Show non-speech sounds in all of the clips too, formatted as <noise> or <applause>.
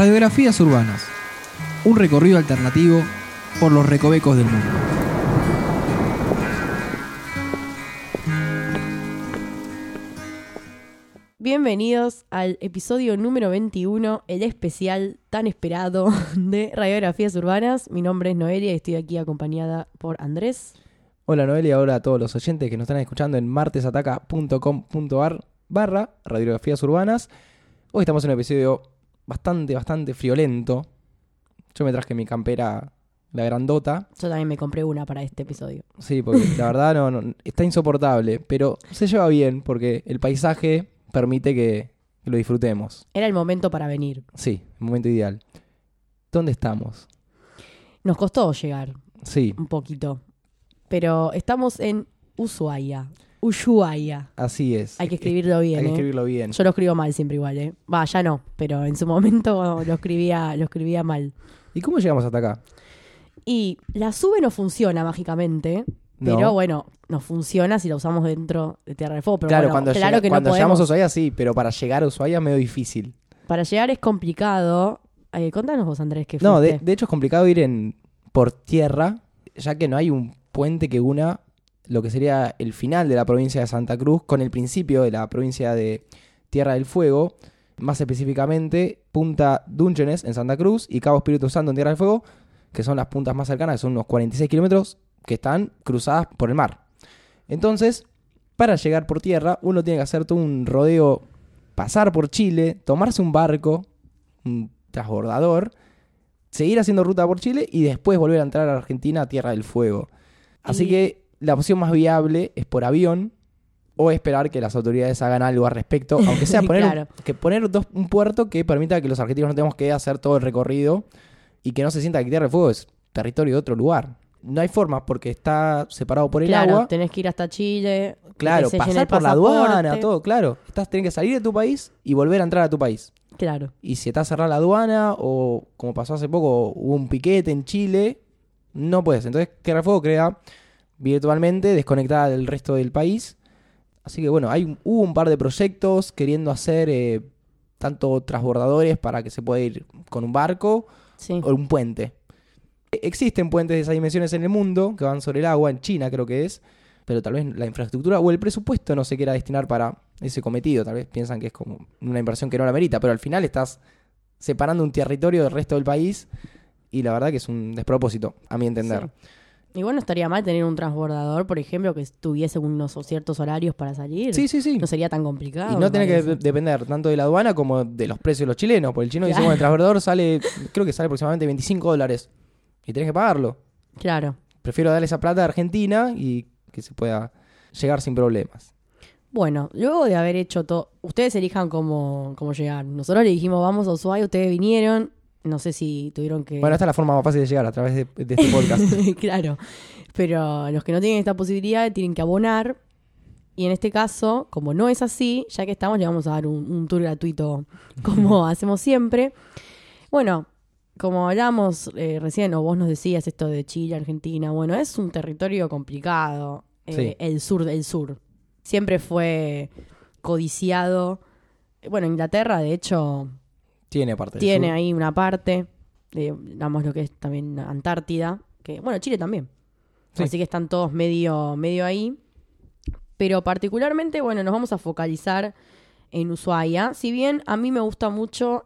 Radiografías urbanas. Un recorrido alternativo por los recovecos del mundo. Bienvenidos al episodio número 21, el especial tan esperado <laughs> de Radiografías Urbanas. Mi nombre es Noelia y estoy aquí acompañada por Andrés. Hola Noelia, hola a todos los oyentes que nos están escuchando en martesataca.com.ar barra radiografías urbanas. Hoy estamos en un episodio bastante, bastante friolento. Yo me traje mi campera, la grandota. Yo también me compré una para este episodio. Sí, porque la <laughs> verdad no, no- está insoportable, pero se lleva bien porque el paisaje permite que, que lo disfrutemos. Era el momento para venir. Sí, el momento ideal. ¿Dónde estamos? Nos costó llegar Sí, un poquito, pero estamos en Ushuaia. Ushuaia. así es. Hay que escribirlo bien, Hay que ¿eh? escribirlo bien. Yo lo escribo mal siempre igual, ¿eh? Va, ya no, pero en su momento <laughs> lo escribía, lo escribía mal. ¿Y cómo llegamos hasta acá? Y la sube no funciona mágicamente, No. pero bueno, no funciona si la usamos dentro de Tierra del Fuego. Pero claro, bueno, cuando, claro llega- que cuando no llegamos a. Ushuaia sí, pero para llegar a Ushuaia es medio difícil. Para llegar es complicado. Eh, contanos vos, Andrés, que No, de, hecho es complicado ir en por tierra, ya que no hay un puente que una lo que sería el final de la provincia de Santa Cruz con el principio de la provincia de Tierra del Fuego, más específicamente Punta Dungeones en Santa Cruz y Cabo Espíritu Santo en Tierra del Fuego, que son las puntas más cercanas, que son unos 46 kilómetros que están cruzadas por el mar. Entonces, para llegar por tierra, uno tiene que hacer todo un rodeo, pasar por Chile, tomarse un barco, un transbordador, seguir haciendo ruta por Chile y después volver a entrar a Argentina a Tierra del Fuego. Así Y- que la opción más viable es por avión o esperar que las autoridades hagan algo al respecto, <laughs> aunque sea poner, Claro. que poner dos- un puerto que permita que los argentinos no tengamos que hacer todo el recorrido y que no se sienta que Tierra del Fuego es territorio de otro lugar. No hay forma porque está separado por el claro, agua. tenés que ir hasta Chile. Claro, pasar por la aduana, todo, claro. Estás, tenés que salir de tu país y volver a entrar a tu país. Claro. Y si está cerrada la aduana o como pasó hace poco, hubo un piquete en Chile, no puedes. Entonces Tierra del Fuego queda virtualmente desconectada del resto del país. Así que bueno, hay, hubo un par de proyectos queriendo hacer eh, tanto transbordadores para que se pueda ir con un barco Sí. o un puente. E- Existen puentes de esas dimensiones en el mundo que van sobre el agua, en China creo que es, pero tal vez la infraestructura o el presupuesto no se quiera destinar para ese cometido. Tal vez piensan que es como una inversión que no la merita, pero al final estás separando un territorio del resto del país y la verdad que es un despropósito, a mi entender. Igual no estaría mal tener un transbordador, por ejemplo, que tuviese unos ciertos horarios para salir. Sí, sí, sí. No sería tan complicado. Y no tiene que de- depender tanto de la aduana como de los precios de los chilenos. Porque el chino dice, bueno, el transbordador sale, creo que sale aproximadamente 25 dólares. Y tenés que pagarlo. Claro. Prefiero darle esa plata a Argentina y que se pueda llegar sin problemas. Bueno, luego de haber hecho todo, ustedes elijan cómo, cómo llegar. Nosotros le dijimos, vamos a Ushuaia, ustedes vinieron. No sé si tuvieron que... Bueno, esta es la forma más fácil de llegar a través de, de este podcast. <laughs> claro. Pero los que no tienen esta posibilidad tienen que abonar. Y en este caso, como no es así, ya que estamos, le vamos a dar un, un tour gratuito como <laughs> hacemos siempre. Bueno, como hablamos eh, recién, o vos nos decías esto de Chile, Argentina, bueno, es un territorio complicado, eh, Sí. el sur del sur. Siempre fue codiciado. Bueno, Inglaterra, de hecho, Tiene parte del tiene sur. ahí una parte, de, digamos lo que es también Antártida, que bueno, Chile también. Sí. Así que están todos medio, medio ahí. Pero particularmente, bueno, nos vamos a focalizar en Ushuaia. Si bien a mí me gusta mucho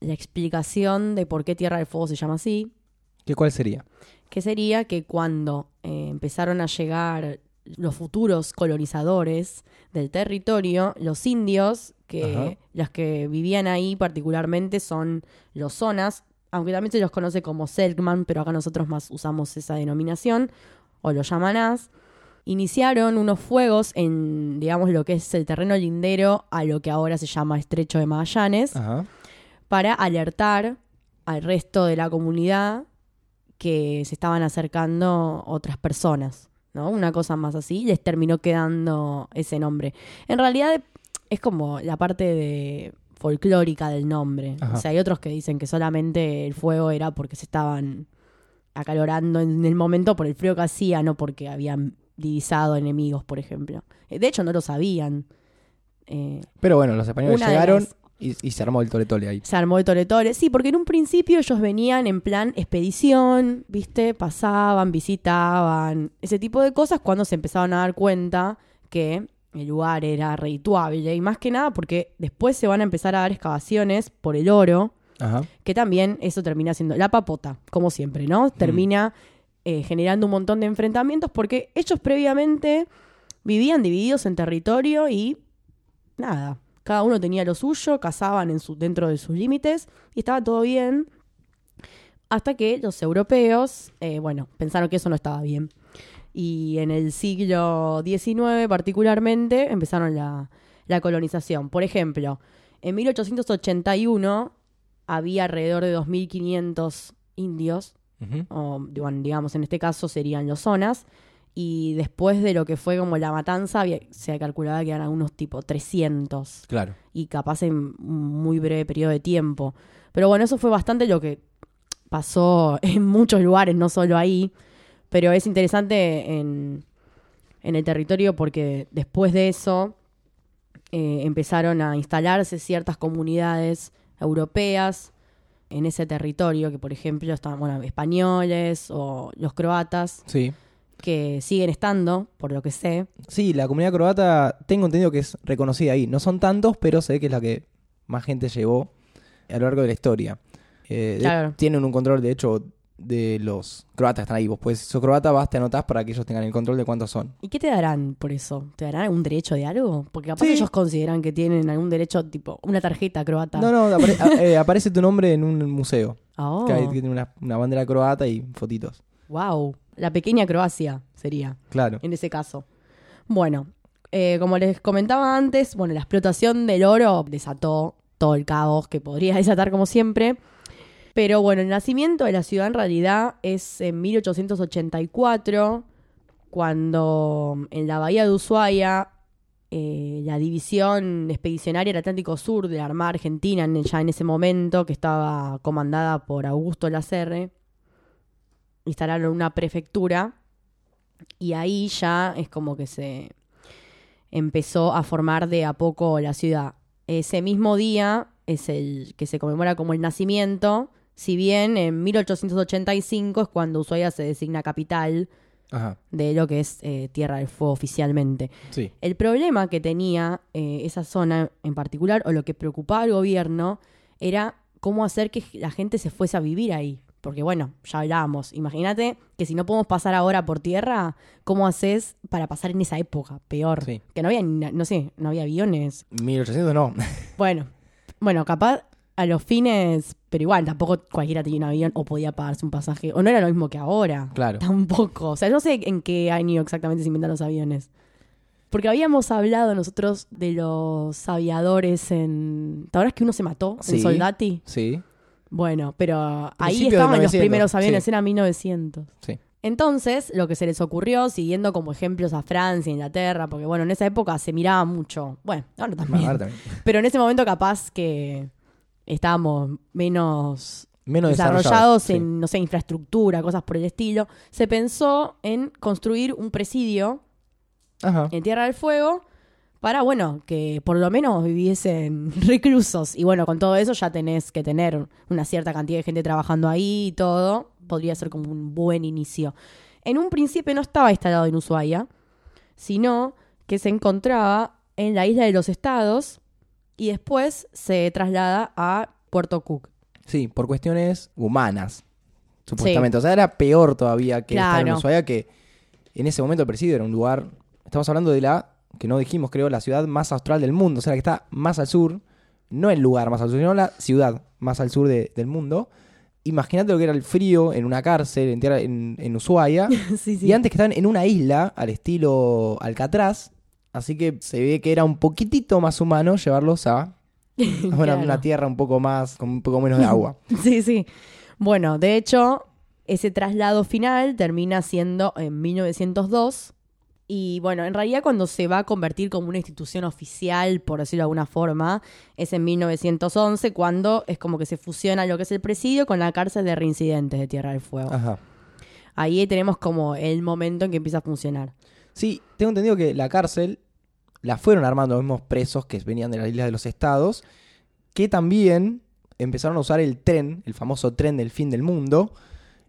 la explicación de por qué Tierra del Fuego se llama así, ¿Qué cuál sería? que sería que cuando eh, empezaron a llegar los futuros colonizadores del territorio, los indios, que Ajá. los que vivían ahí particularmente son los zonas, aunque también se los conoce como Selkman, pero acá nosotros más usamos esa denominación, o los yamanás, iniciaron unos fuegos en, digamos, lo que es el terreno lindero a lo que ahora se llama Estrecho de Magallanes Ajá. para alertar al resto de la comunidad que se estaban acercando otras personas, ¿no? Una cosa más así, les terminó quedando ese nombre. En realidad es como la parte de folclórica del nombre. Ajá. O sea, hay otros que dicen que solamente el fuego era porque se estaban acalorando en el momento por el frío que hacía, no porque habían divisado enemigos, por ejemplo. Eh, De hecho, no lo sabían. Eh, Pero bueno, los españoles llegaron las- Y, y se armó el tole tole ahí. Se armó el tole tole. Sí, porque en un principio ellos venían en plan expedición, ¿viste? Pasaban, visitaban, ese tipo de cosas cuando se empezaron a dar cuenta que el lugar era redituable. Y más que nada porque después se van a empezar a dar excavaciones por el oro, Ajá. que también eso termina siendo la papota, como siempre, ¿no? Termina eh, generando un montón de enfrentamientos porque ellos previamente vivían divididos en territorio y nada, cada uno tenía lo suyo, cazaban en su, dentro de sus límites y estaba todo bien. Hasta que los europeos, eh, bueno, pensaron que eso no estaba bien. Y en el siglo XIX particularmente empezaron la, la colonización. Por ejemplo, en 1881 había alrededor de 2.500 indios, Ujú. o digan- digamos en este caso serían los zonas, y después de lo que fue como la matanza había- se calculaba que eran algunos tipo 300 Claro. y capaz en un muy breve periodo de tiempo. Pero bueno, eso fue bastante lo que pasó en muchos lugares, no solo ahí, pero es interesante en, en el territorio porque después de eso eh, empezaron a instalarse ciertas comunidades europeas en ese territorio, que por ejemplo estaban bueno, españoles o los croatas, Sí. que siguen estando, por lo que sé. Sí, la comunidad croata tengo entendido que es reconocida ahí. No son tantos, pero sé que es la que más gente llevó a lo largo de la historia. Eh, Claro. tienen un control, de hecho, de los croatas que están ahí. Vos pues, sos croata, vas, te anotás para que ellos tengan el control de cuántos son. ¿Y qué te darán por eso? ¿Te darán algún derecho de algo? Porque capaz Sí. ellos consideran que tienen algún derecho, tipo una tarjeta croata. No, no, apare- <laughs> a- eh, aparece tu nombre en un museo. Oh, Que, hay- que tiene una, una bandera croata y fotitos. wow. La pequeña Croacia sería, Claro. en ese caso. Bueno, eh, como les comentaba antes, bueno, la explotación del oro desató todo el caos que podría <laughs> desatar como siempre. Pero bueno, el nacimiento de la ciudad en realidad es en 1884, cuando en la bahía de Ushuaia eh, la división expedicionaria del Atlántico Sur de la Armada Argentina, en- ya en ese momento, que estaba comandada por Augusto Lacerre, instalaron una prefectura y ahí ya es como que se empezó a formar de a poco la ciudad. Ese mismo día es el que se conmemora como el nacimiento, si bien en 1885 es cuando Ushuaia se designa capital Ajá. de lo que es eh, Tierra del Fuego oficialmente. Sí. El problema que tenía eh, esa zona en particular, o lo que preocupaba al gobierno, era cómo hacer que la gente se fuese a vivir ahí. Porque bueno, ya hablábamos, imagínate que si no podemos pasar ahora por tierra, ¿cómo haces para pasar en esa época? Peor. Sí. Que no había, no sé, no había aviones. 1800 no. Bueno, bueno, capaz a los fines, pero igual, tampoco cualquiera tenía un avión o podía pagarse un pasaje. O no era lo mismo que ahora. Claro. Tampoco. O sea, no sé en qué año exactamente se inventan los aviones. Porque habíamos hablado nosotros de los aviadores en. ¿Te acuerdas que uno se mató Sí. en Soldati? Sí. Bueno, pero ahí estaban los 900, primeros aviones, sí. era 1900. Sí. Entonces, lo que se les ocurrió, siguiendo como ejemplos a Francia, Inglaterra, porque bueno, en esa época se miraba mucho. Bueno, ahora también. Ahora también. <laughs> Pero en ese momento capaz que estábamos menos Menos desarrollados desarrollados. sí. en, no sé, infraestructura, cosas por el estilo, se pensó en construir un presidio Ajá. en Tierra del Fuego para, bueno, que por lo menos viviesen <laughs> reclusos. Y bueno, con todo eso ya tenés que tener una cierta cantidad de gente trabajando ahí y todo. Podría ser como un buen inicio. En un principio no estaba instalado en Ushuaia, sino que se encontraba en la isla de los estados y después se traslada a Puerto Cook. Sí, por cuestiones humanas, supuestamente. O sea, era peor todavía que estar en. Ushuaia, que en ese momento el presidio era un lugar... Estamos hablando de la, que no dijimos, creo, la ciudad más austral del mundo. O sea, la que está más al sur. No el lugar más al sur, sino la ciudad más al sur de- del mundo. Imagínate lo que era el frío en una cárcel en, tierra- en, en Ushuaia. <laughs> sí, Y antes que estaban en una isla al estilo Alcatraz. Así que se ve que era un poquitito más humano llevarlos a, <laughs> a una, Claro. una tierra un poco más, con un poco menos de agua. <laughs> Sí, sí. Bueno, de hecho, ese traslado final termina siendo en 1902. Y bueno, en realidad cuando se va a convertir como una institución oficial, por decirlo de alguna forma, es en 1911, cuando es como que se fusiona lo que es el presidio con la cárcel de reincidentes de Tierra del Fuego. Ajá. Ahí tenemos como el momento en que empieza a funcionar. Sí, tengo entendido que la cárcel la fueron armando los mismos presos que venían de las islas de los estados que también empezaron a usar el tren, el famoso tren del fin del mundo,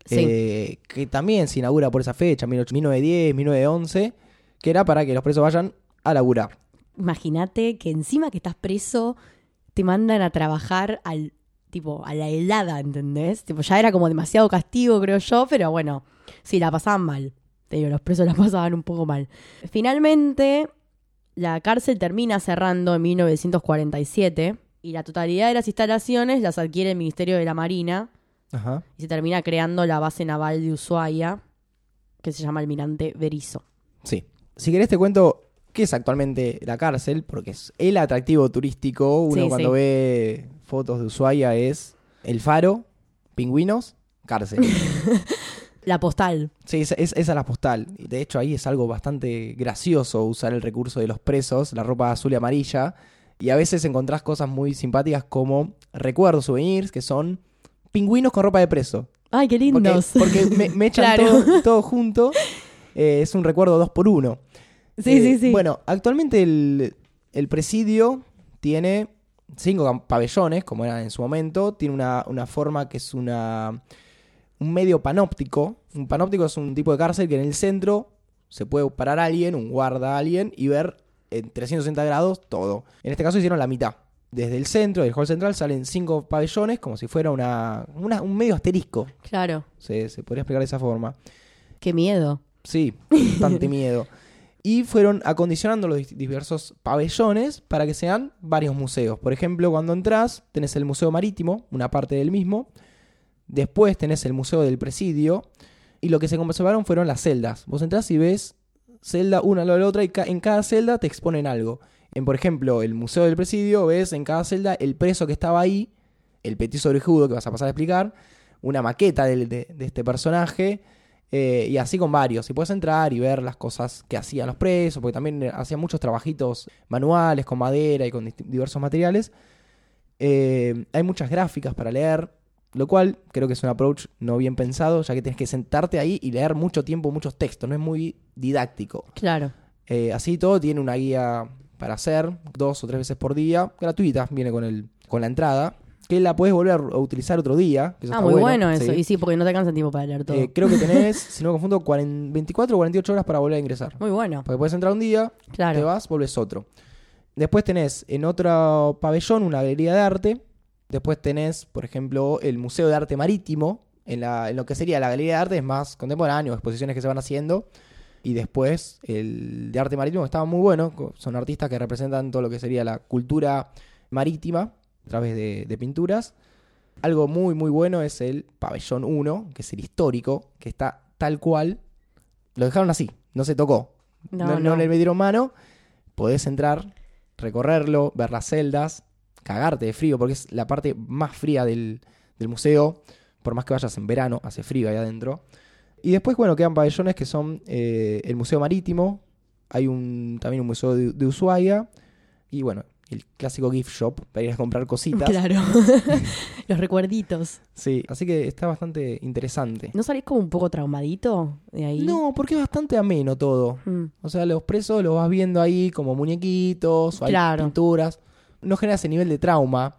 Sí. eh, que también se inaugura por esa fecha, 1910, 1911, que era para que los presos vayan a laburar. Imagínate que encima que estás preso, te mandan a trabajar al tipo a la helada, ¿entendés? Tipo, ya era como demasiado castigo, creo yo, pero bueno, sí, la pasaban mal. Te digo, los presos la <laughs> pasaban un poco mal. Finalmente, la cárcel termina cerrando en 1947 y la totalidad de las instalaciones las adquiere el Ministerio de la Marina Ajá. y se termina creando la base naval de Ushuaia, que se llama Almirante Berizo. Sí. Si querés te cuento qué es actualmente la cárcel, porque es el atractivo turístico. Uno Sí, cuando sí. ve fotos de Ushuaia es el faro, pingüinos, cárcel. <laughs> La postal. Sí, es, es- esa es la postal. Y De hecho, ahí es algo bastante gracioso usar el recurso de los presos, la ropa azul y amarilla. Y a veces encontrás cosas muy simpáticas como recuerdos, souvenirs, que son pingüinos con ropa de preso. Ay, qué lindos. porque me, me <laughs> echan Claro. todo, todo junto. Eh, es un recuerdo dos por uno. Sí, Eh, sí, sí. Bueno, actualmente el, el presidio tiene cinco pabellones, como era en su momento. Tiene una, una forma que es una un medio panóptico. Un panóptico es un tipo de cárcel que en el centro se puede parar alguien, un guarda a alguien, y ver en 360 grados todo. En este caso hicieron la mitad. Desde el centro, del hall central, salen cinco pabellones como si fuera una, una- un medio asterisco. Claro. Se, se podría explicar de esa forma. Qué miedo. Sí, bastante <laughs> miedo. Y fueron acondicionando los diversos pabellones para que sean varios museos. Por ejemplo, cuando entras, tenés el Museo Marítimo, una parte del mismo. Después tenés el Museo del Presidio. Y lo que se conservaron fueron las celdas. Vos entrás y ves celda una de la otra y en cada celda te exponen algo. En, por ejemplo, el Museo del Presidio ves en cada celda el preso que estaba ahí, el petiso orejudo que vas a pasar a explicar, una maqueta de, de este personaje, eh, y así con varios. Y puedes entrar y ver las cosas que hacían los presos, porque también eh, hacían muchos trabajitos manuales con madera y con diversos materiales. Eh, hay muchas gráficas para leer, lo cual creo que es un approach no bien pensado, ya que tienes que sentarte ahí y leer mucho tiempo muchos textos, no es muy didáctico. Claro. Eh, así todo tiene una guía para hacer dos o tres veces por día, gratuita, viene con, el, con la entrada, que la puedes volver a utilizar otro día. que eso Ah, está muy bueno, eso. sí. Y sí, porque no te alcanza tiempo para leer todo. Eh, creo que tenés, si no me confundo, 40 24 o 48 horas para volver a ingresar. muy bueno. Porque puedes entrar un día, Claro. te vas, volves otro. Después tenés en otro pabellón una galería de arte. Después tenés, por ejemplo, el Museo de Arte Marítimo. En, la, en lo que sería la galería de arte es más contemporáneo, exposiciones que se van haciendo. Y después el de arte marítimo que estaba muy bueno. Son artistas que representan todo lo que sería la cultura marítima a través de, de pinturas. Algo muy, muy bueno es el pabellón 1, que es el histórico, que está tal cual. Lo dejaron así, no se tocó. No, No, no. no le dieron mano. Podés entrar, recorrerlo, ver las celdas, cagarte de frío, porque es la parte más fría del, del museo. Por más que vayas en verano, hace frío ahí adentro. Y después, bueno, quedan pabellones que son eh, el Museo Marítimo. Hay un, también un museo de, de Ushuaia. Y bueno, el clásico gift shop para ir a comprar cositas. Claro. <laughs> Los recuerditos. Sí, así que está bastante interesante. ¿No salís como un poco traumadito de ahí? No, porque es bastante ameno todo. Mm. O sea, los presos los vas viendo ahí como muñequitos, o hay Claro. pinturas. No genera ese nivel de trauma.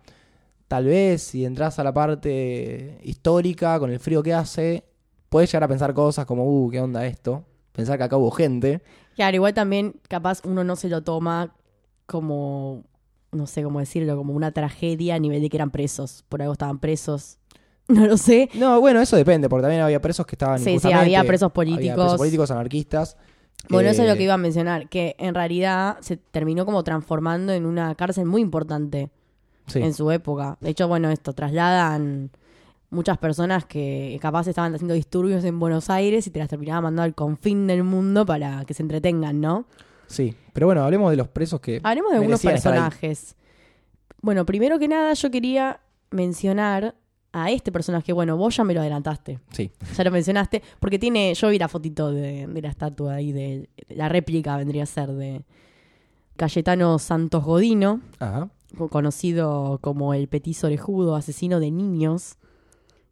Tal vez si entras a la parte histórica con el frío que hace, puedes llegar a pensar cosas como, uh, ¿qué onda esto? Pensar que acá hubo gente. Claro, igual también capaz uno no se lo toma como, no sé cómo decirlo, como una tragedia a nivel de que eran presos. Por algo estaban presos. <laughs> No lo sé. No, bueno, eso depende, porque también había presos que estaban Sí, sí, había presos había políticos. presos políticos, anarquistas. Bueno, eso es lo Eh, que iba a mencionar, que en realidad se terminó como transformando en una cárcel muy importante sí. en su época. De hecho, bueno, esto, trasladan muchas personas que capaz estaban haciendo disturbios en Buenos Aires y te las terminaban mandando al confín del mundo para que se entretengan, ¿no? Sí, pero bueno, hablemos de los presos que... Hablemos de algunos personajes. Bueno, primero que nada yo quería mencionar a este personaje. Bueno, vos ya me lo adelantaste. Sí, Ya lo mencionaste. Porque tiene, yo vi la fotito de, de la estatua ahí, de la réplica vendría a ser de Cayetano Santos Godino, ajá. conocido como el petiso orejudo, asesino de niños,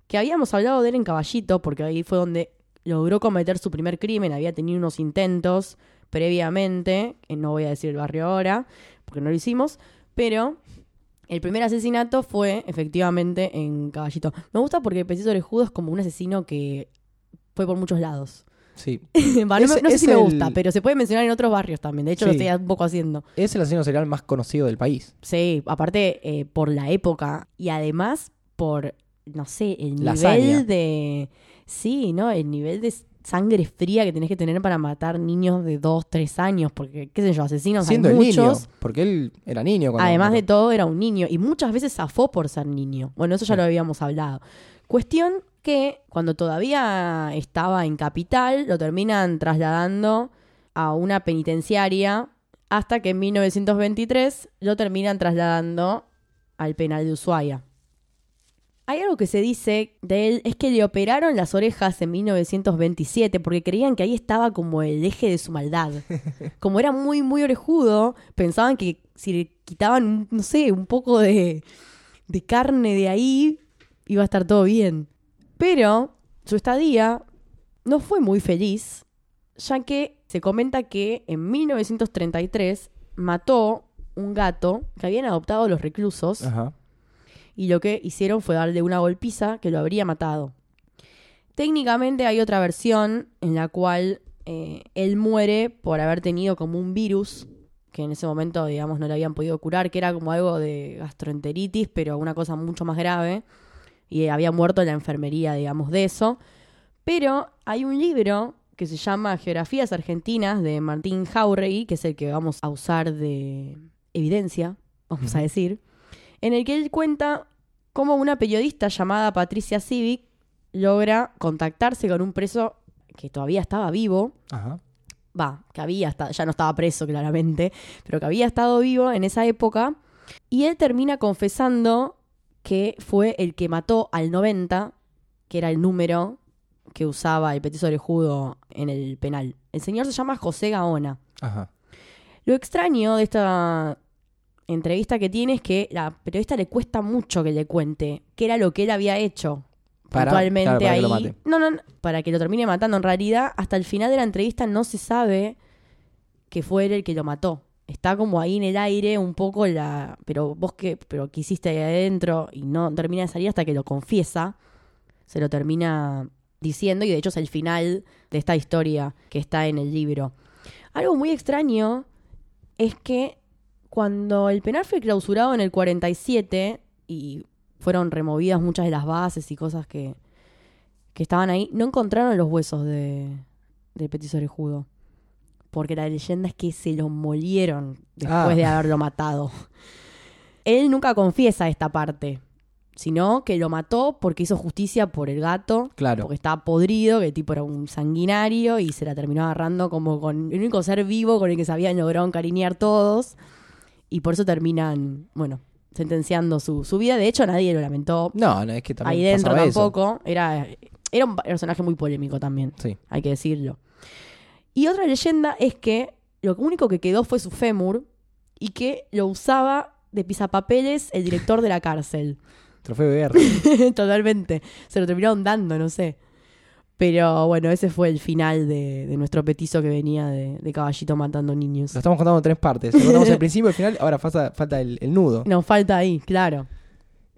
que habíamos hablado de él en Caballito, porque ahí fue donde logró cometer su primer crimen, había tenido unos intentos previamente, no voy a decir el barrio ahora, porque no lo hicimos, pero El primer asesinato fue efectivamente en Caballito. Me gusta porque Petiso Orejudo es como un asesino que fue por muchos lados. Sí. <laughs> No, Es- me- no sé si me gusta, pero se puede mencionar en otros barrios también. De hecho, lo estoy un poco haciendo. Es el asesino serial más conocido del país. Sí, aparte eh, por la época y además por, no sé, el nivel de... Sí, ¿no? El nivel de sangre fría que tenés que tener para matar niños de 2, 3 años, porque, qué sé yo, asesinos Siendo hay el niño. muchos. Porque él era niño. cuando Además de todo, era un niño y muchas veces zafó por ser niño. Bueno, eso ya Sí. lo habíamos hablado. Cuestión que cuando todavía estaba en Capital, lo terminan trasladando a una penitenciaria hasta que en 1923 lo terminan trasladando al penal de Ushuaia. Hay algo que se dice de él, es que le operaron las orejas en 1927 porque creían que ahí estaba como el eje de su maldad. <laughs> Como era muy, muy orejudo, pensaban que si le quitaban, no sé, un poco de, de carne de ahí, iba a estar todo bien. Pero su estadía no fue muy feliz, ya que se comenta que en 1933 mató un gato que habían adoptado los reclusos Ajá. Y lo que hicieron fue darle una golpiza que lo habría matado. Técnicamente hay otra versión en la cual eh, él muere por haber tenido como un virus que en ese momento, digamos, no le habían podido curar, que era como algo de gastroenteritis, pero una cosa mucho más grave, y había muerto en la enfermería, digamos, de eso. Pero hay un libro que se llama Geografías Argentinas de Martín Jauregui, que es el que vamos a usar de evidencia, vamos a decir, en el que él cuenta cómo una periodista llamada Patricia Civic logra contactarse con un preso que todavía estaba vivo, Ajá. va, que había estado, ya no estaba preso claramente, pero que había estado vivo en esa época, y él termina confesando que fue el que mató al 90, que era el número que usaba el petiso orejudo en el penal. El señor se llama José Gaona. Ajá. Lo extraño de esta entrevista que tiene es que la periodista le cuesta mucho que le cuente qué era lo que él había hecho Para- puntualmente claro, para que ahí. lo mate. No, no, no, para que lo termine matando. En realidad, hasta el final de la entrevista no se sabe que fue él el que lo mató. Está como ahí en el aire un poco la... Pero vos qué, pero qué hiciste ahí adentro y no termina de salir hasta que lo confiesa. Se lo termina diciendo y de hecho es el final de esta historia que está en el libro. Algo muy extraño es que cuando el penal fue clausurado en el 47 y fueron removidas muchas de las bases y cosas que, que estaban ahí, no encontraron los huesos de, de Petit Orejudo. Porque la leyenda es que se lo molieron después Ah. de haberlo matado. Él nunca confiesa esta parte, sino que lo mató porque hizo justicia por el gato Claro. porque estaba podrido, que el tipo era un sanguinario y se la terminó agarrando como con el único ser vivo con el que se habían logrado encariñar todos. Y por eso terminan, bueno, sentenciando su, su vida. De hecho, nadie lo lamentó. No, no, es que también Ahí dentro pasaba eso. tampoco. Era, era un personaje muy polémico también, Sí. hay que decirlo. Y otra leyenda es que lo único que quedó fue su fémur y que lo usaba de pisapapeles el director de la cárcel. Trofeo de guerra. <laughs> Totalmente. Se lo terminaron dando, no sé. Pero bueno, ese fue el final de, de nuestro petizo que venía de, de Caballito matando niños. Lo estamos contando en tres partes. Lo contamos al principio, al final, ahora falta, falta el, el nudo. Nos falta ahí, claro.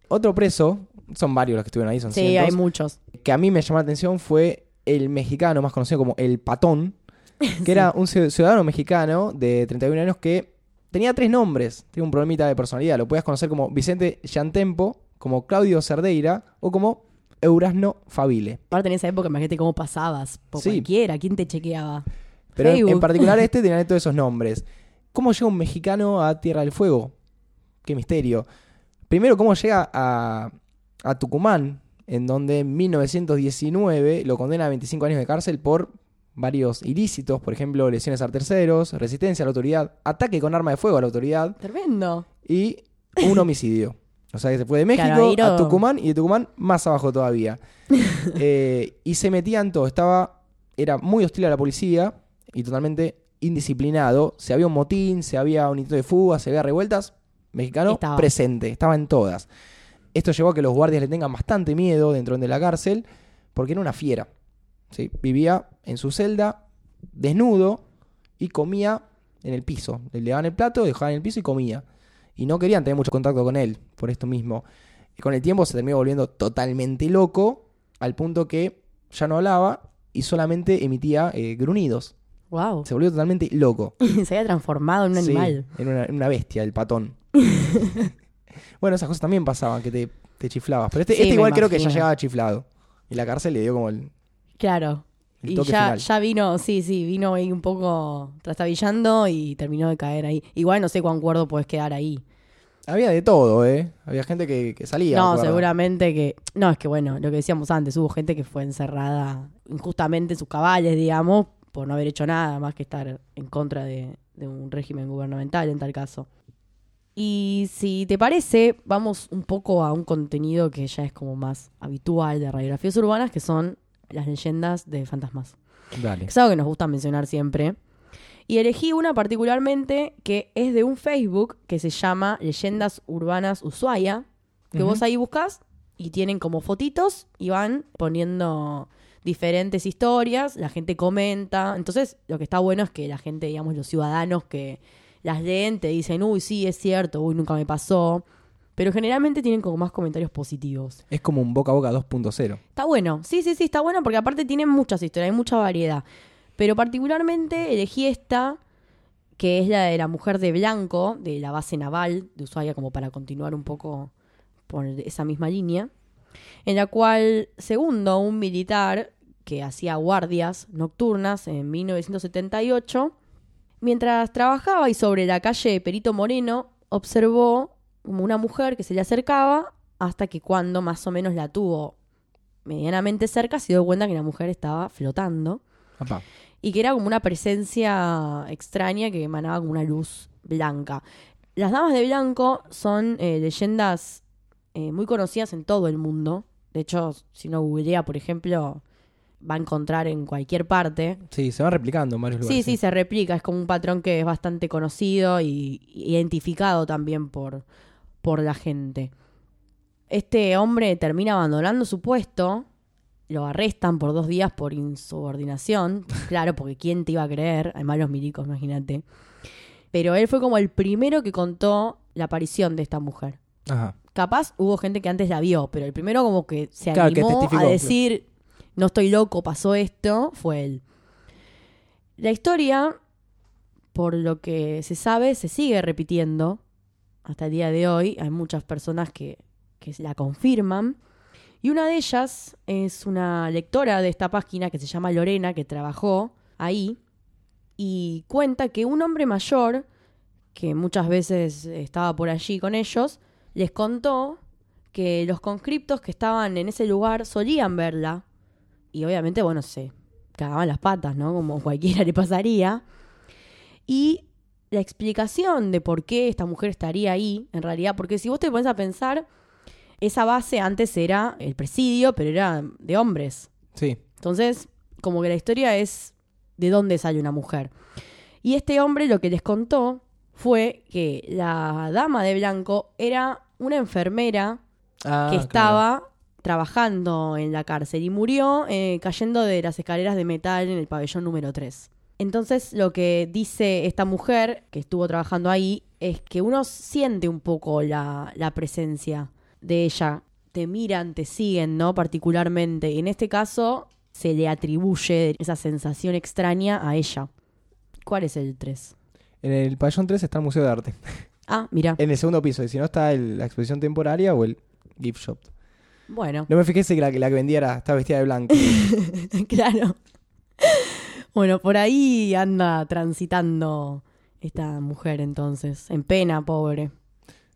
Otro preso, son varios los que estuvieron ahí, son Sí, cientos, hay muchos. que a mí me llamó la atención fue el mexicano más conocido como el Patón, <laughs> que era un ci- ciudadano mexicano de 31 años que tenía tres nombres, tenía un problemita de personalidad, lo podías conocer como Vicente Yantempo, como Claudio Cerdeira o como Eurasno Fabile. Aparte en esa época, imagínate cómo pasabas. Por Sí. cualquiera, ¿quién te chequeaba? Pero en, particular <laughs> este tenía todos esos nombres. ¿Cómo llega un mexicano a Tierra del Fuego? Qué misterio. Primero, ¿cómo llega a, a Tucumán? En donde en 1919 lo condena a 25 años de cárcel por varios ilícitos, por ejemplo, lesiones a terceros, resistencia a la autoridad, ataque con arma de fuego a la autoridad Tremendo. y un homicidio. O sea que se fue de México Claro, a Tucumán y de Tucumán más abajo todavía. <laughs> Eh, y se metía en todo. Estaba, era muy hostil a la policía y totalmente indisciplinado. Si había un motín, si había un intento de fuga, si había revueltas, mexicano Estaba. presente, estaba en todas. Esto llevó a que los guardias le tengan bastante miedo dentro de la cárcel porque era una fiera. ¿sí? Vivía en su celda, desnudo y comía en el piso. Le daban el plato, dejaban en el piso y comía. Y no querían tener mucho contacto con él, por esto mismo. Y con el tiempo se terminó volviendo totalmente loco, al punto que ya no hablaba y solamente emitía eh, gruñidos. Wow. Se volvió totalmente loco. <laughs> Se había transformado en un Sí, animal. en una, en una bestia, el patón. <laughs> bueno, esas cosas también pasaban, que te, te chiflabas. Pero este, Sí, este igual creo que ya llegaba chiflado. Y la cárcel le dio como el, Claro. el Y toque ya, final. ya vino, sí, sí, vino ahí un poco trastabillando y terminó de caer ahí. Igual no sé cuán cuerdo puedes quedar ahí. Había de todo, ¿eh? Había gente que, que salía. no, acuerdo. seguramente que. No, es que bueno, lo que decíamos antes, hubo gente que fue encerrada injustamente en sus cabales, digamos, por no haber hecho nada más que estar en contra de, de un régimen gubernamental en tal caso. Y si te parece, vamos un poco a un contenido que ya es como más habitual de radiografías urbanas, que son las leyendas de fantasmas. Dale. Es algo que nos gusta mencionar siempre. Y elegí una particularmente que es de un Facebook que se llama Leyendas Urbanas Ushuaia, que vos ahí buscas y tienen como fotitos y van poniendo diferentes historias, la gente comenta. Entonces, lo que está bueno es que la gente, digamos, los ciudadanos que las leen te dicen, uy, sí, es cierto, uy, nunca me pasó. Pero generalmente tienen como más comentarios positivos. Es como un boca a boca 2.0. Está bueno, sí, sí, sí, está bueno porque aparte tienen muchas historias, hay mucha variedad. Pero particularmente elegí esta, que es la de la mujer de Blanco, de la base naval de Ushuaia, como para continuar un poco por esa misma línea, en la cual, segundo un militar que hacía guardias nocturnas en 1978, mientras trabajaba y sobre la calle Perito Moreno, observó como una mujer que se le acercaba hasta que cuando más o menos la tuvo medianamente cerca se dio cuenta que la mujer estaba flotando. Y que era como una presencia extraña que emanaba como una luz blanca. Las damas de blanco son eh, leyendas eh, muy conocidas en todo el mundo. De hecho, si uno googlea, por ejemplo, va a encontrar en cualquier parte. Sí, se van replicando en varios Sí, lugares. sí, se replica. Es como un patrón que es bastante conocido y identificado también por, por la gente. Este hombre termina abandonando su puesto. Lo arrestan por dos días por insubordinación. Claro, porque ¿quién te iba a creer? Además los milicos, imagínate. Pero él fue como el primero que contó la aparición de esta mujer. Ajá. Capaz hubo gente que antes la vio, pero el primero como que se Claro, que animó testificó, a decir, no estoy loco, pasó esto, fue él. La historia, por lo que se sabe, se sigue repitiendo hasta el día de hoy. Hay muchas personas que, que la confirman. Y una de ellas es una lectora de esta página que se llama Lorena, que trabajó ahí, y cuenta que un hombre mayor, que muchas veces estaba por allí con ellos, les contó que los conscriptos que estaban en ese lugar solían verla. Y obviamente, bueno, se cagaban las patas, ¿no? Como <laughs> cualquiera le pasaría. Y la explicación de por qué esta mujer estaría ahí, en realidad, porque si vos te pones a pensar, esa base antes era el presidio, pero era de hombres. Sí. Entonces, como que la historia es de dónde sale una mujer. Y este hombre lo que les contó fue que la dama de blanco era una enfermera Ah, que claro. estaba trabajando en la cárcel y murió eh, cayendo de las escaleras de metal en el pabellón número 3. Entonces lo que dice esta mujer que estuvo trabajando ahí es que uno siente un poco la, la presencia de ella. Te miran, te siguen, ¿no? Particularmente. En este caso se le atribuye esa sensación extraña a ella. ¿Cuál es el 3? En el pabellón 3 está el Museo de Arte. <laughs> Ah, mira. En el segundo piso. Y si no está el- la exposición temporaria o el gift shop. Bueno. No me fijé si la, que la que vendía era, estaba vestida de blanco. <laughs> claro. Bueno, por ahí anda transitando esta mujer entonces, en pena, pobre.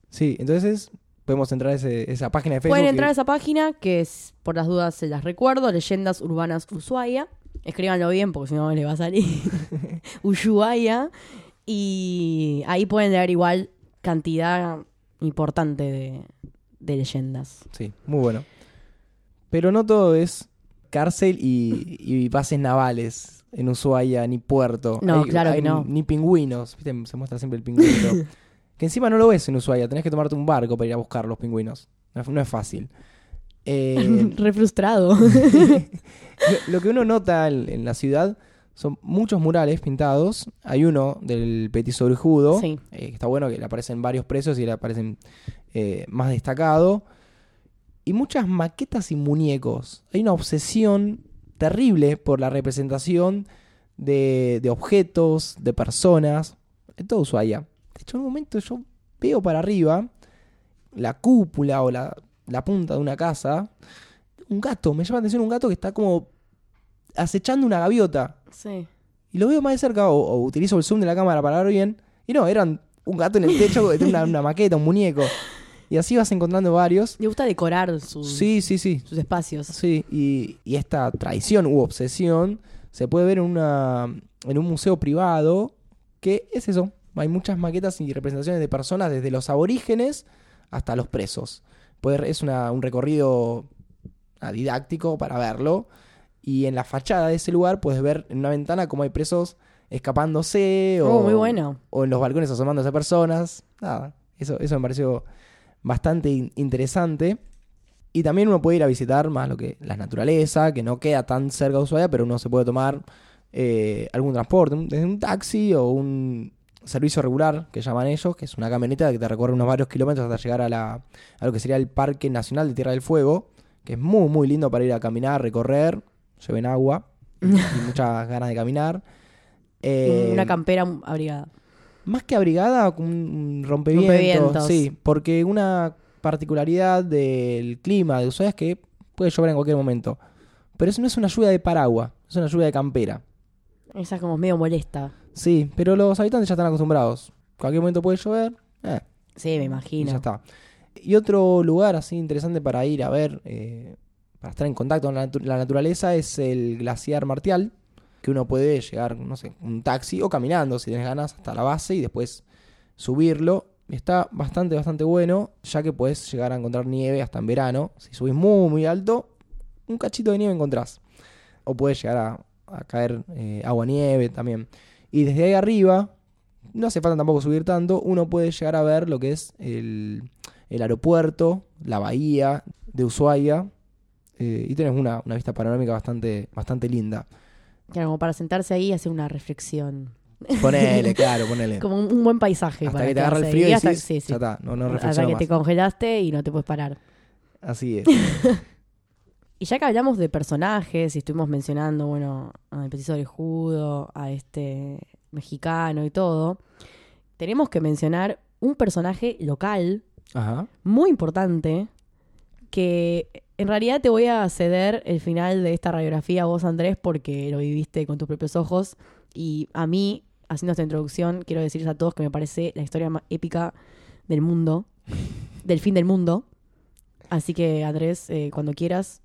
Sí, entonces podemos entrar a ese- esa página de Facebook. Pueden entrar a esa página que es, por las dudas se las recuerdo, Leyendas Urbanas Ushuaia. Escríbanlo bien porque si no le va a salir. <laughs> Ushuaia. Y ahí pueden leer igual cantidad importante de, de leyendas. Sí, muy bueno. Pero no todo es cárcel y, y bases navales en Ushuaia, ni puerto. No, claro que no. Ni pingüinos. ¿Viste? Se muestra siempre el pingüino. <laughs> que encima no lo ves en Ushuaia. Tenés que tomarte un barco para ir a buscar los pingüinos. No es, no es fácil. Eh, <laughs> Re frustrado. <laughs> lo, que uno nota en, en la ciudad Son muchos murales pintados. Hay uno del Petit Sobrejudo, Sí. eh, que está bueno, que le aparecen varios precios y le aparecen eh, más destacado. Y muchas maquetas y muñecos. Hay una obsesión terrible por la representación de, de objetos, de personas, en todo Ushuaia. De hecho, en un momento yo veo para arriba la cúpula o la, la punta de una casa. Un gato, me llama la atención un gato que está como acechando una gaviota. Sí. Y lo veo más de cerca o, o utilizo el zoom de la cámara para ver bien. Y no, eran un gato en el techo <laughs> una, una maqueta, un muñeco. Y así vas encontrando varios. Le gusta decorar sus, Sí, sí, sí. sus espacios. Sí, y, y esta tradición u obsesión se puede ver en, una, en un museo privado que es eso. Hay muchas maquetas y representaciones de personas desde los aborígenes hasta los presos. Es una- un recorrido didáctico para verlo. Y en la fachada de ese lugar puedes ver en una ventana cómo hay presos escapándose o, Oh, muy bueno. o en los balcones asomándose a personas. Nada, eso, eso me pareció bastante in- interesante. Y también uno puede ir a visitar más lo que la naturaleza, que no queda tan cerca de Ushuaia, pero uno se puede tomar eh, algún transporte, un- desde un taxi o un servicio regular, que llaman ellos, que es una camioneta que te recorre unos varios kilómetros hasta llegar a, la, a lo que sería el Parque Nacional de Tierra del Fuego, que es muy, muy lindo para ir a caminar, recorrer, lleven agua y, <laughs> muchas ganas de caminar. Eh, Una campera abrigada. más que abrigada, un, un rompevientos, Rompevientos. Sí, porque una particularidad del clima de Ushuaia es que puede llover en cualquier momento. Pero eso no es una lluvia de paraguas, es una lluvia de campera. Esa es como medio molesta. Sí, pero los habitantes ya están acostumbrados. Cualquier momento puede llover, eh, Sí, me y ya imagino. está. Y otro lugar así interesante para ir a ver, eh, para estar en contacto con la, natu- la naturaleza, es el glaciar Martial, que uno puede llegar, no sé, un taxi o caminando, si tienes ganas, hasta la base y después subirlo. Está bastante, bastante bueno, ya que puedes llegar a encontrar nieve hasta en verano. Si subís muy, muy alto, un cachito de nieve encontrás. O puedes llegar a, a caer eh, agua-nieve también. Y desde ahí arriba, no hace falta tampoco subir tanto, uno puede llegar a ver lo que es el, el aeropuerto, la bahía de Ushuaia. eh, y tenés una, una vista panorámica bastante, bastante linda. Claro, como para sentarse ahí y hacer una reflexión. Ponele, <laughs> claro, ponele. Como un, un buen paisaje. Hasta para que te agarra el frío y hasta- decís, sí, sí. ya está, no, no Hasta que más. te congelaste y no te puedes parar. Así es. <laughs> Y ya que hablamos de personajes y estuvimos mencionando, bueno, al Petit de Judo, a este mexicano y todo, tenemos que mencionar un personaje local Ajá. muy importante que en realidad te voy a ceder el final de esta radiografía a vos, Andrés, porque lo viviste con tus propios ojos y a mí, haciendo esta introducción, quiero decirles a todos que me parece la historia más épica del mundo, del fin del mundo. Así que, Andrés, eh, cuando quieras,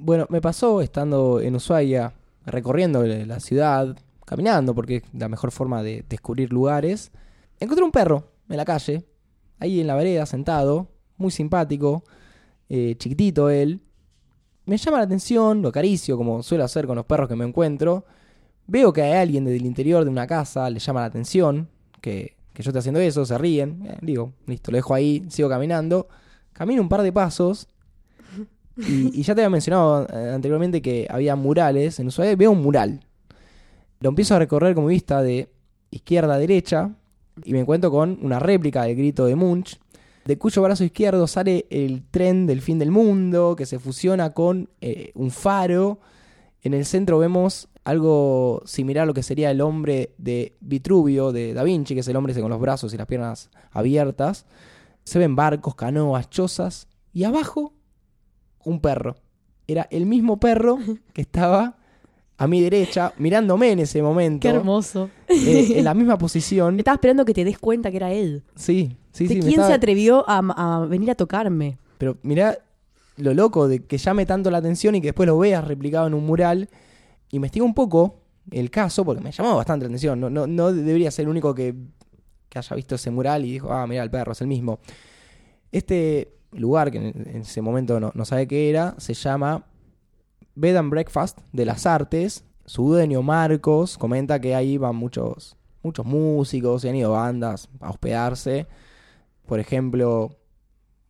Bueno, me pasó estando en Ushuaia, recorriendo la ciudad, caminando, porque es la mejor forma de descubrir lugares. Encontré un perro en la calle, ahí en la vereda, sentado, muy simpático, eh, chiquitito él. Me llama la atención, lo acaricio, como suelo hacer con los perros que me encuentro. Veo que hay alguien desde el interior de una casa, le llama la atención, que, que yo esté haciendo eso, se ríen. Eh, digo, listo, lo dejo ahí, sigo caminando. Camino un par de pasos y, ya te había mencionado eh, anteriormente que había murales en Ushuaia. Veo un mural. Lo empiezo a recorrer con mi vista de izquierda a derecha y me encuentro con una réplica del grito de Munch, de cuyo brazo izquierdo sale el tren del fin del mundo que se fusiona con eh, un faro. En el centro vemos algo similar a lo que sería el hombre de Vitruvio de Da Vinci, que es el hombre con los brazos y las piernas abiertas. Se ven barcos, canoas, chozas y abajo un perro. Era el mismo perro que estaba a mi derecha, mirándome en ese momento. qué hermoso. eh, en la misma posición. Estaba esperando que te des cuenta que era él. Sí, sí, ¿De sí. me quién estaba- se atrevió a, a venir a tocarme? Pero mirá lo loco de que llame tanto la atención y que después lo veas replicado en un mural. Investigo un poco el caso porque me llamó bastante la atención. No, no, no debería ser el único que, que haya visto ese mural y dijo, ah, mira el perro, es el mismo. Este lugar, que en, ese momento no, no sabe qué era, se llama Bed and Breakfast de las Artes. Su dueño, Marcos, comenta que ahí van muchos, muchos músicos y han ido bandas a hospedarse. Por ejemplo,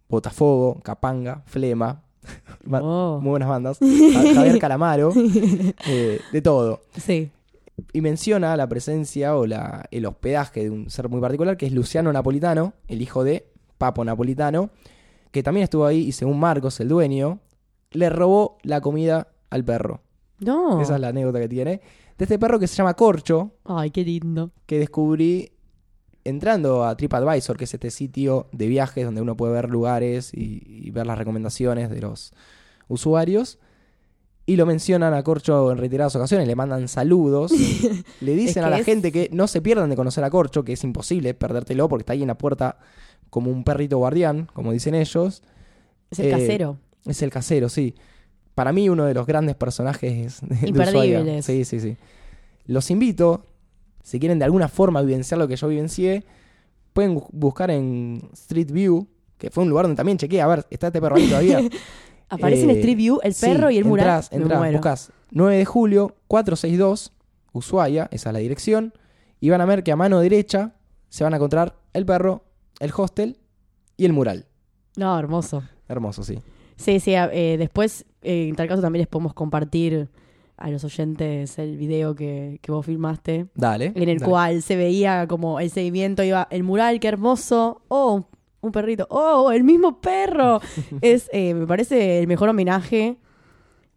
Botafogo, Capanga, Flema. <laughs> Oh. Muy buenas bandas. <laughs> Ja- Javier Calamaro. eh, de todo. Sí. y menciona la presencia o la, el hospedaje de un ser muy particular que es Luciano Napolitano, el hijo de Papo Napolitano, que también estuvo ahí y según Marcos, el dueño, le robó la comida al perro. No. Esa es la anécdota que tiene. De este perro que se llama Corcho, Ay, qué lindo. que descubrí entrando a TripAdvisor, que es este sitio de viajes donde uno puede ver lugares y, y ver las recomendaciones de los usuarios. Y lo mencionan a Corcho en reiteradas ocasiones, le mandan saludos, <laughs> le dicen Es a la es- gente que no se pierdan de conocer a Corcho, que es imposible perdértelo porque está ahí en la puerta como un perrito guardián, como dicen ellos. Es el Eh, casero. Es el casero, sí. Para mí uno de los grandes personajes de, Imperdibles. Sí, sí, sí. Los invito, si quieren de alguna forma vivenciar lo que yo vivencié, pueden bu- buscar en Street View, que fue un lugar donde también chequeé, a ver, está este perro ahí todavía. <laughs> Aparece en eh, Street View el Sí, perro y el mural. entrás, Me entrás, muero. buscás 9 de julio, 462, Ushuaia, esa es la dirección, y van a ver que a mano derecha se van a encontrar el perro, el hostel y el mural. No, hermoso. Hermoso, sí. Sí, sí. eh, después, eh, en tal caso, también les podemos compartir a los oyentes el video que, que vos filmaste. Dale. En el dale. cual se veía como el seguimiento, iba el mural, qué hermoso. Oh, un perrito. Oh, el mismo perro. <laughs> es, eh, me parece el mejor homenaje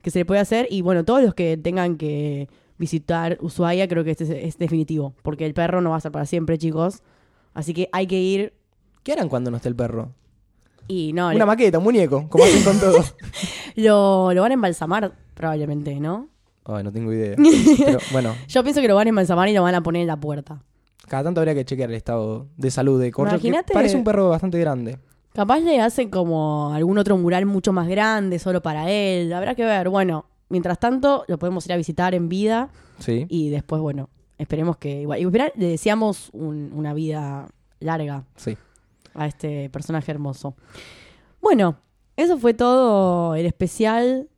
que se le puede hacer. Y bueno, todos los que tengan que visitar Ushuaia, creo que este es, es definitivo. Porque el perro no va a estar para siempre, chicos. Así que hay que ir. ¿Qué harán cuando no esté el perro? Y no, Una maqueta, un muñeco, como hacen con todo. <laughs> lo, lo van a embalsamar, probablemente, ¿no? Ay, no tengo idea. <laughs> Pero bueno, Yo pienso que lo van a embalsamar y lo van a poner en la puerta. cada tanto habría que chequear el estado de salud de Corcho. Imagínate- Parece un perro bastante grande. Capaz le hacen como algún otro mural mucho más grande, solo para él. Habrá que ver. Bueno, mientras tanto, lo podemos ir a visitar en vida Sí. y después, bueno, esperemos que igual. Le deseamos un- una vida larga Sí. A este personaje hermoso. Bueno, eso fue todo el especial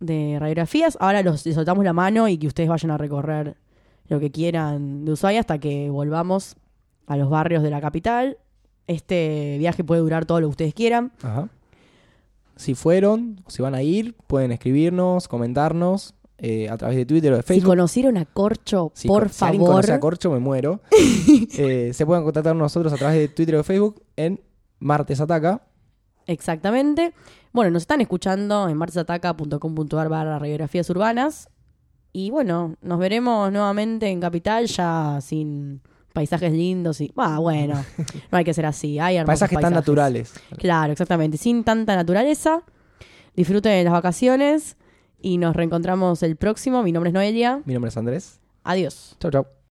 de radiografías. Ahora los, les soltamos la mano y que ustedes vayan a recorrer lo que quieran de Ushuaia hasta que volvamos a los barrios de la capital. Este viaje puede durar todo lo que ustedes quieran. Si fueron, si van a ir, pueden escribirnos, comentarnos eh, a través de Twitter o de Si Facebook. conocieron a Corcho, Si por con- si alguien favor. conoce a Corcho, me muero. <laughs> Eh, se pueden contactar con nosotros a través de Twitter o de Facebook en Martes Ataca. Exactamente. Bueno, nos están escuchando en martesataca.com.ar barra radiografías urbanas. Y bueno, nos veremos nuevamente en Capital ya sin paisajes lindos y... Ah, bueno, <laughs> no hay que ser así. Hay hermosos Paisajes tan paisajes. naturales. Claro, exactamente. Sin tanta naturaleza. Disfruten de las vacaciones y nos reencontramos el próximo. Mi nombre es Noelia. Mi nombre es Andrés. Adiós. Chau, chau.